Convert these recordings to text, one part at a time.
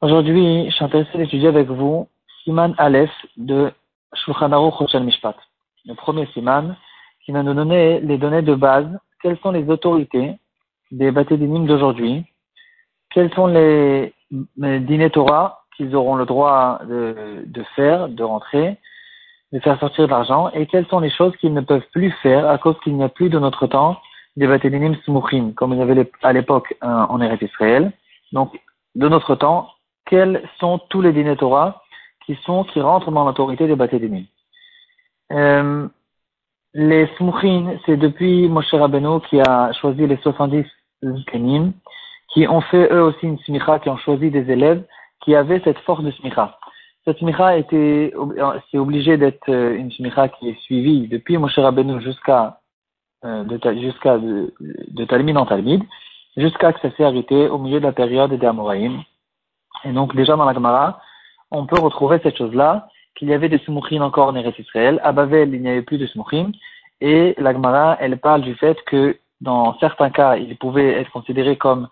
Aujourd'hui, je suis intéressé d'étudier avec vous Siman Aleph de Shulchan Aruch Mishpat. Le premier Siman qui va nous donner les données de base. Quelles sont les autorités des Batédinim d'aujourd'hui? Quels sont les, les Torah qu'ils auront le droit de, de, faire, de rentrer, de faire sortir de l'argent? Et quelles sont les choses qu'ils ne peuvent plus faire à cause qu'il n'y a plus de notre temps des Batédinim Smuchim, comme il y avait à l'époque en Eretz Israël. Donc, de notre temps, quels sont tous les dîners qui sont, qui rentrent dans l'autorité des Batédinim euh, Les Smuchim, c'est depuis Moshe Rabbeinu qui a choisi les 70 Zkenim, qui ont fait eux aussi une smicha, qui ont choisi des élèves qui avaient cette force de smicha. Cette smicha était, c'est obligé d'être euh, une smicha qui est suivie depuis Moshe Rabbeinu jusqu'à euh, jusqu'à de, Talmud en Talmud, jusqu'à que ça s'est arrêté au milieu de la période des Amoraïm. Et donc déjà dans la Gemara, on peut retrouver cette chose-là, qu'il y avait des Sumouchim encore en Eretz Israël. À Bavel, il n'y avait plus de Sumouchim. Et la Gemara, elle parle du fait que dans certains cas, ils pouvaient être considérés comme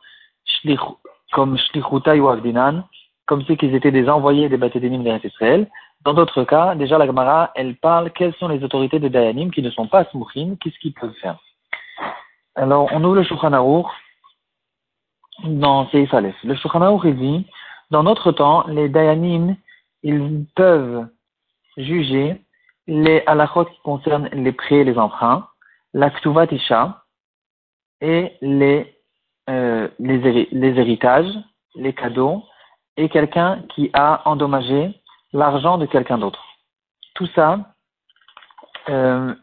comme Shlichutai ou Avdinan, comme si qu'ils étaient des envoyés des Batédinim d'Eretz Israël. Dans d'autres cas, déjà la Gemara, elle parle quelles sont les autorités de Dayanim qui ne sont pas Smuchim, qu'est-ce qu'ils peuvent faire. Alors, on ouvre le Shulchan dans Seif Aleph. Le Shulchan Aruch dit, dans notre temps, les Dayanim, ils peuvent juger les halachot qui concernent les prêts et les emprunts, la Ktuvat Isha et les, euh, les, les héritages, les cadeaux, et quelqu'un qui a endommagé l'argent de quelqu'un d'autre. Tout ça, euh,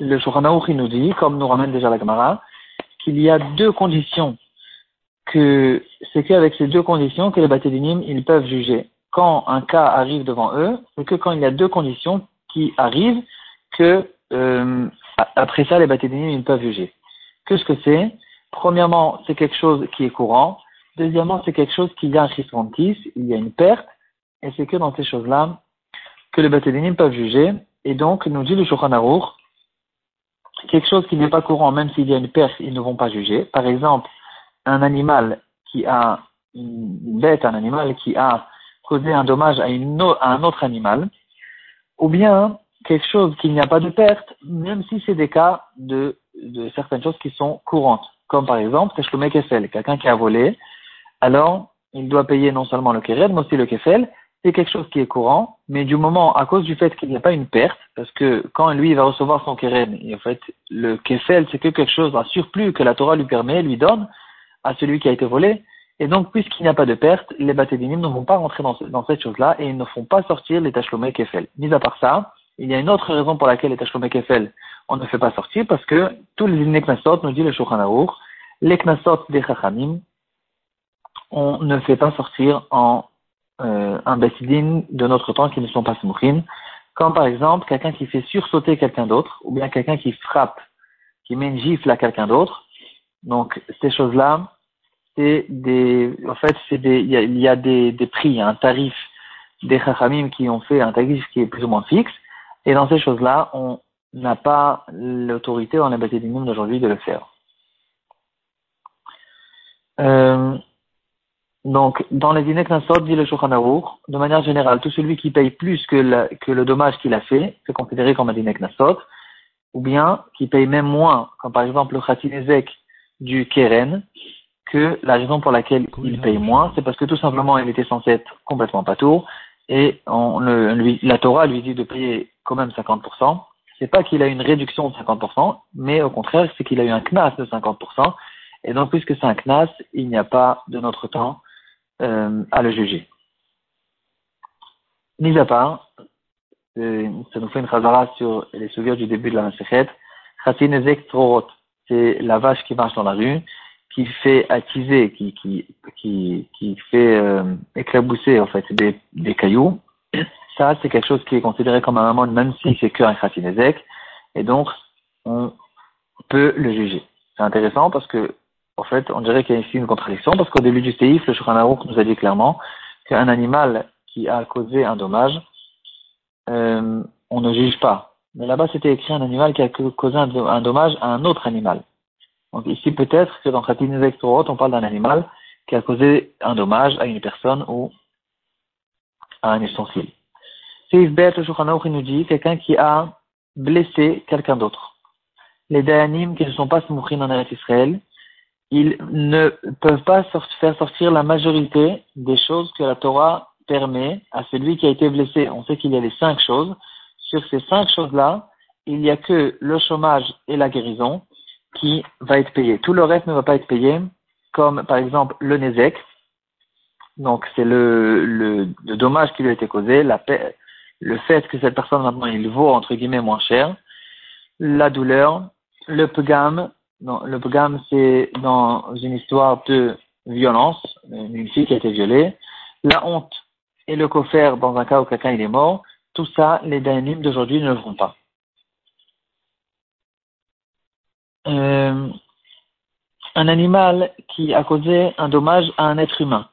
le Shulchan nous dit, comme nous ramène déjà la Gemara, qu'il y a deux conditions que c'est qu'avec ces deux conditions que les Batédinim, ils peuvent juger. Quand un cas arrive devant eux, c'est que quand il y a deux conditions qui arrivent, que euh, après ça, les Batédinim, ils peuvent juger. Qu'est-ce que c'est? Premièrement, c'est quelque chose qui est courant. Deuxièmement, c'est quelque chose qui y a un il y a une perte. Et c'est que dans ces choses-là que les Batédinim peuvent juger. Et donc, nous dit le Shulchan Aruch, quelque chose qui n'est pas courant, même s'il y a une perte, ils ne vont pas juger. Par exemple, un animal qui a, une bête, un animal qui a causé un dommage à, un autre animal, ou bien quelque chose qui n'y a pas de perte, même si c'est des cas de, certaines choses qui sont courantes. Comme par exemple, Teshlomek Kefel, quelqu'un qui a volé, alors il doit payer non seulement le Keren, mais aussi le Kefel, c'est quelque chose qui est courant, mais du moment, à cause du fait qu'il n'y a pas une perte, parce que quand lui va recevoir son keren, en fait, le kefel, c'est que quelque chose, un surplus que la Torah lui permet, lui donne à celui qui a été volé, et donc, puisqu'il n'y a pas de perte, les batédinim ne vont pas rentrer dans, cette chose-là, et ils ne font pas sortir les tachlomé kefel. Mis à part ça, il y a une autre raison pour laquelle les tachlomé kefel, on ne fait pas sortir, parce que tous les knasot, nous dit le Shulchan les knasot des chachamim, on ne fait pas sortir en euh, un Bessidin de notre temps qui ne sont pas Smuchim, comme par exemple quelqu'un qui fait sursauter quelqu'un d'autre, ou bien quelqu'un qui frappe, qui met une gifle à quelqu'un d'autre. Donc ces choses-là, c'est des, en fait, c'est des, il y a, des, prix, un tarif des chachamim qui ont fait un tarif qui est plus ou moins fixe, et dans ces choses-là, on n'a pas l'autorité dans les Basidinim d'aujourd'hui de le faire. Euh, donc, dans les dîners Knassot, dit le Shulchan de manière générale, tout celui qui paye plus que, que le dommage qu'il a fait, c'est considéré comme un dîner Knassot, ou bien qui paye même moins, comme par exemple le Khatinezek du Keren, que la raison pour laquelle il paye moins, c'est parce que tout simplement il était censé être complètement patour, et on, lui, la Torah lui dit de payer quand même 50%. C'est pas qu'il a une réduction de 50%, mais au contraire, c'est qu'il a eu un knas de 50%. Et donc, puisque c'est un knas, il n'y a pas de notre temps à le juger. Mis à part, euh, ça nous fait une chazara sur les souvenirs du début de la Masechet. c'est la vache qui marche dans la rue, qui fait attiser, qui, qui, qui, fait euh, éclabousser en fait des, des cailloux. Ça, c'est quelque chose qui est considéré comme un amende, même si c'est qu'un chatinezek, et donc on peut le juger. C'est intéressant parce que en fait, on dirait qu'il y a ici une contradiction, parce qu'au début du séif, le Shulchan nous a dit clairement qu'un animal qui a causé un dommage, euh, on ne juge pas. Mais là-bas, c'était écrit un animal qui a causé un, dommage à un autre animal. Donc ici, peut-être que dans Khatin on parle d'un animal qui a causé un dommage à une personne ou à un ustensile. Seif Bet, le nous dit quelqu'un qui a blessé quelqu'un d'autre. Les Dayanim qui ne sont pas Smouchin en Eretz Israël, ils ne peuvent pas faire sortir la majorité des choses que la Torah permet à celui qui a été blessé. On sait qu'il y a les cinq choses. Sur ces cinq choses-là, il n'y a que le chômage et la guérison qui va être payé. Tout le reste ne va pas être payé, comme par exemple le Nézek. Donc c'est le, le, dommage qui lui a été causé, le fait que cette personne maintenant il vaut entre guillemets moins cher, la douleur, le pgam, le pgam c'est dans une histoire de violence, une fille qui a été violée, la honte et le coffre dans un cas où quelqu'un est mort, tout ça, les dayanim d'aujourd'hui ne le font pas. Euh, un animal qui a causé un dommage à un être humain.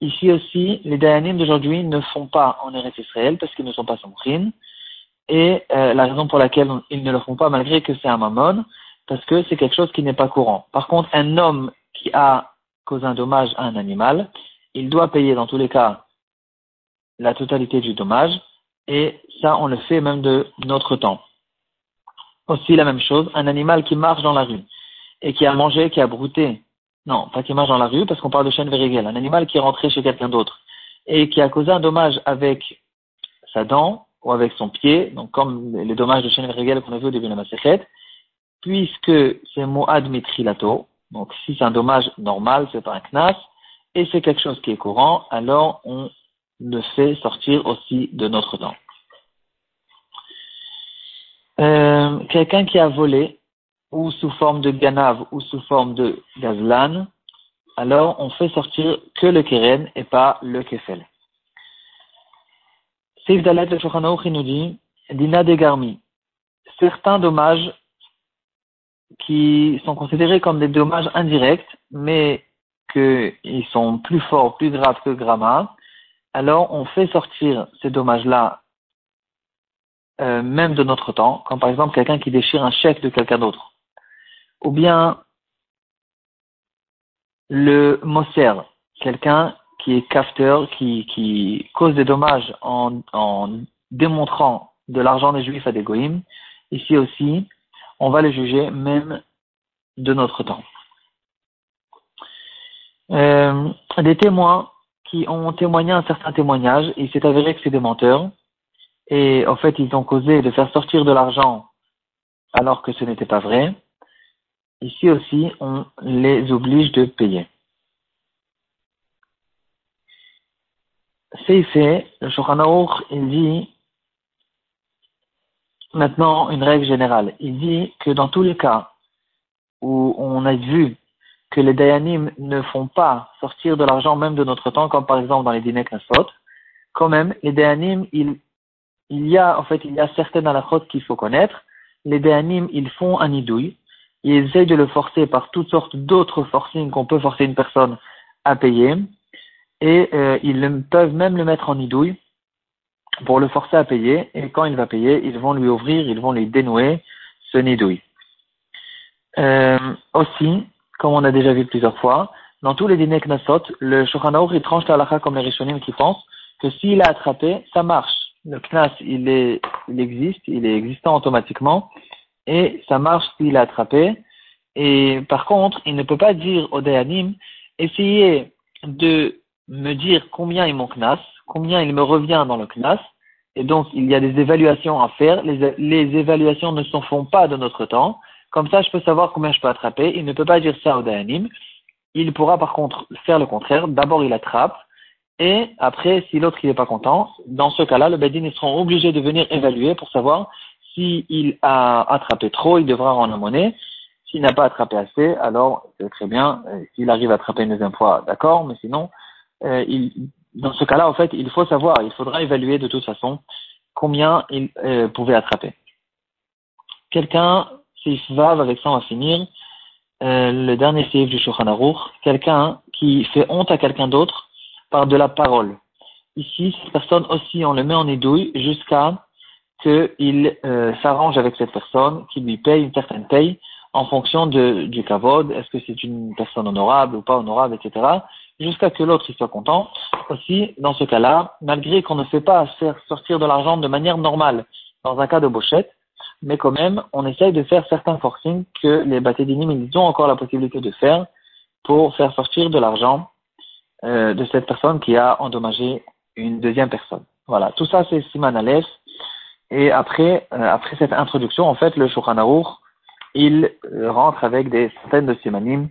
Ici aussi, les dayanim d'aujourd'hui ne font pas en Eretz Israël parce qu'ils ne sont pas sombrines. Et euh, la raison pour laquelle ils ne le font pas, malgré que c'est un mammon, parce que c'est quelque chose qui n'est pas courant. Par contre, un homme qui a causé un dommage à un animal, il doit payer dans tous les cas la totalité du dommage, et ça, on le fait même de notre temps. Aussi la même chose, un animal qui marche dans la rue et qui a mangé, qui a brouté, non, pas qui marche dans la rue parce qu'on parle de chêne vérigel, un animal qui est rentré chez quelqu'un d'autre et qui a causé un dommage avec sa dent ou avec son pied, donc comme les dommages de chêne vérigel qu'on a vu au début de la Masechet, puisque c'est Moad Mitrilato, donc si c'est un dommage normal, c'est pas un knas, et c'est quelque chose qui est courant, alors on le fait sortir aussi de notre temps. Euh, quelqu'un qui a volé, ou sous forme de ganave ou sous forme de gazlan, alors on fait sortir que le keren et pas le kefel. Seif Dalet le nous dit, Dina de Garmi, certains dommages qui sont considérés comme des dommages indirects, mais qu'ils sont plus forts, plus graves que Gramma, alors on fait sortir ces dommages-là euh, même de notre temps, comme par exemple quelqu'un qui déchire un chèque de quelqu'un d'autre. Ou bien le Moser, quelqu'un qui est capteur, qui, qui cause des dommages en, en démontrant de l'argent des juifs à des goïms. Ici aussi, on va le juger même de notre temps. Euh, des témoins qui ont témoigné un certain témoignage, il s'est avéré que c'est des menteurs, et en fait ils ont causé de faire sortir de l'argent alors que ce n'était pas vrai, ici aussi on les oblige de payer. C'est fait, le Shulchan il dit maintenant une règle générale. Il dit que dans tous les cas où on a vu que les Dayanim ne font pas sortir de l'argent même de notre temps, comme par exemple dans les dîners quand même, les Dayanim, ils il y a, en fait, il y a certaines halakhot qu'il faut connaître. Les déanimes, ils font un idouille. Ils essayent de le forcer par toutes sortes d'autres forcings qu'on peut forcer une personne à payer. Et euh, ils peuvent même le mettre en idouille pour le forcer à payer. Et quand il va payer, ils vont lui ouvrir, ils vont lui dénouer ce nidouille. Euh, aussi, comme on a déjà vu plusieurs fois, dans tous les dîners Knassot, le Shochan il tranche la comme les Rishonim qui pensent que s'il a attrapé, ça marche le knas, il, est, il existe, il est existant automatiquement, et ça marche s'il est attrapé. Et par contre, il ne peut pas dire au Dayanim, essayez de me dire combien est mon knas, combien il me revient dans le knas, et donc il y a des évaluations à faire. Les, les évaluations ne se font pas de notre temps. Comme ça, je peux savoir combien je peux attraper. Il ne peut pas dire ça au Dayanim. Il pourra par contre faire le contraire. D'abord, il attrape, et après, si l'autre n'est pas content, dans ce cas-là, le Bedin, ils seront obligés de venir évaluer pour savoir s'il a attrapé trop, il devra la monnaie. S'il n'a pas attrapé assez, alors c'est très bien. Euh, s'il arrive à attraper une deuxième fois, d'accord, mais sinon, euh, il, dans ce cas-là, en fait, il faut savoir, il faudra évaluer de toute façon combien il euh, pouvait attraper. Quelqu'un, s'il va, avec ça on va finir, le dernier sif du Shulchan quelqu'un qui fait honte à quelqu'un d'autre par de la parole. Ici, cette personne aussi, on le met en édouille jusqu'à qu'il euh, s'arrange avec cette personne, qu'il lui paye une certaine paye, en fonction du kavod, est-ce que c'est une personne honorable ou pas honorable, etc., jusqu'à que l'autre soit content. Aussi, dans ce cas-là, malgré qu'on ne fait pas faire sortir de l'argent de manière normale dans un cas de bochette, mais quand même, on essaye de faire certains forcings que les batédinim, ils ont encore la possibilité de faire pour faire sortir de l'argent euh, de cette personne qui a endommagé une deuxième personne. Voilà, tout ça c'est Siman Aleph. Et après, euh, après cette introduction, en fait, le Shulchan il euh, rentre avec des centaines de simanim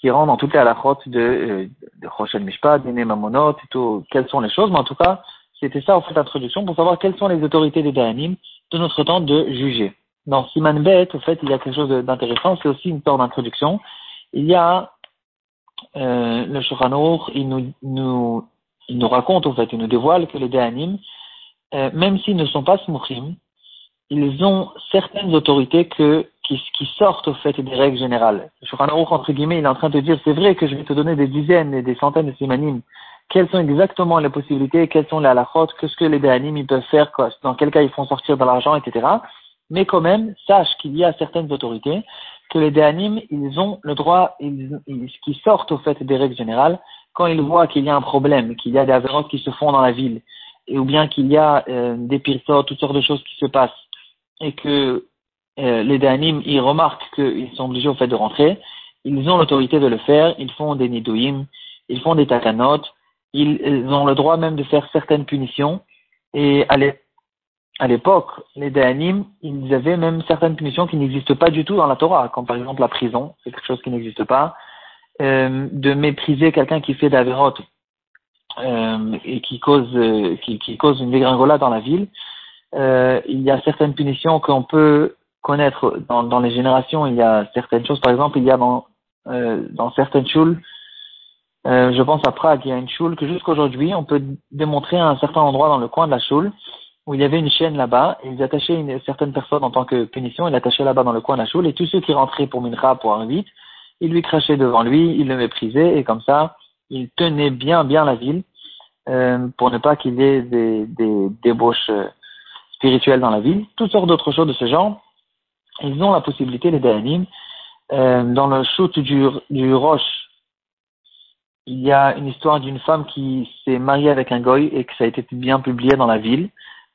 qui rentrent dans toutes les halakhot de, euh, de Rochel Mishpat, Dine Mamonot, et tout, quelles sont les choses, mais en tout cas, c'était ça en fait l'introduction pour savoir quelles sont les autorités des Dayanim de notre temps de juger. Dans Siman Bet, en fait, il y a quelque chose d'intéressant, c'est aussi une sorte d'introduction. Il y a euh, le Shulchan il nous, nous, il nous raconte, en fait, il nous dévoile que les Dayanim, euh, même s'ils ne sont pas smouchim, ils ont certaines autorités que, qui, qui, sortent au fait des règles générales. Le entre guillemets, il est en train de dire, c'est vrai que je vais te donner des dizaines et des centaines de simanim. Quelles sont exactement les possibilités, quelles sont les halachot, qu'est-ce que les déanim ils peuvent faire, dans quel cas ils font sortir de l'argent, etc. Mais quand même, sache qu'il y a certaines autorités que les déanim, ils ont le droit, ils, ils, qui sortent au fait des règles générales, quand ils voient qu'il y a un problème, qu'il y a des avérotes qui se font dans la ville, et, ou bien qu'il y a euh, des pirsots, toutes sortes de choses qui se passent, et que euh, les Danim, ils remarquent qu'ils sont obligés au fait de rentrer, ils ont l'autorité de le faire, ils font des nidouim, ils font des takanot, ils, ont le droit même de faire certaines punitions, et à l'époque, les Danim, ils avaient même certaines punitions qui n'existent pas du tout dans la Torah, comme par exemple la prison, c'est quelque chose qui n'existe pas, euh, de mépriser quelqu'un qui fait d'Averot euh, et qui, cause une dégringolade dans la ville, euh, il y a certaines punitions qu'on peut connaître dans, dans, les générations. Il y a certaines choses, par exemple, il y a dans, euh, dans certaines choules, euh, je pense à Prague, il y a une choule que jusqu'aujourd'hui, on peut démontrer à un certain endroit dans le coin de la choule où il y avait une chaîne là-bas, ils attachaient une certaine personne en tant que punition, ils l'attachaient là-bas dans le coin de la choule, et tous ceux qui rentraient pour Minra, pour un ils lui crachaient devant lui, ils le méprisaient, et comme ça, il tenait bien, bien la ville, euh, pour ne pas qu'il y ait des, des débauches euh, spirituelles dans la ville, toutes sortes d'autres choses de ce genre. Ils ont la possibilité, les Dayanim, euh, dans le shoot du, du Roche, il y a une histoire d'une femme qui s'est mariée avec un goy et que ça a été bien publié dans la ville.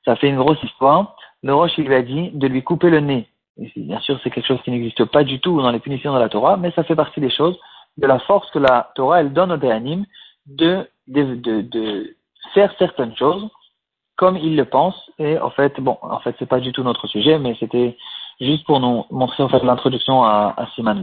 Ça fait une grosse histoire. Le Roche, il lui a dit de lui couper le nez. Bien sûr, c'est quelque chose qui n'existe pas du tout dans les punitions de la Torah, mais ça fait partie des choses, de la force que la Torah, elle donne aux Dayanim de, de, de faire certaines choses comme il le pense. Et en fait, bon, en fait, c'est pas du tout notre sujet, mais c'était juste pour nous montrer en fait l'introduction à, à Siman.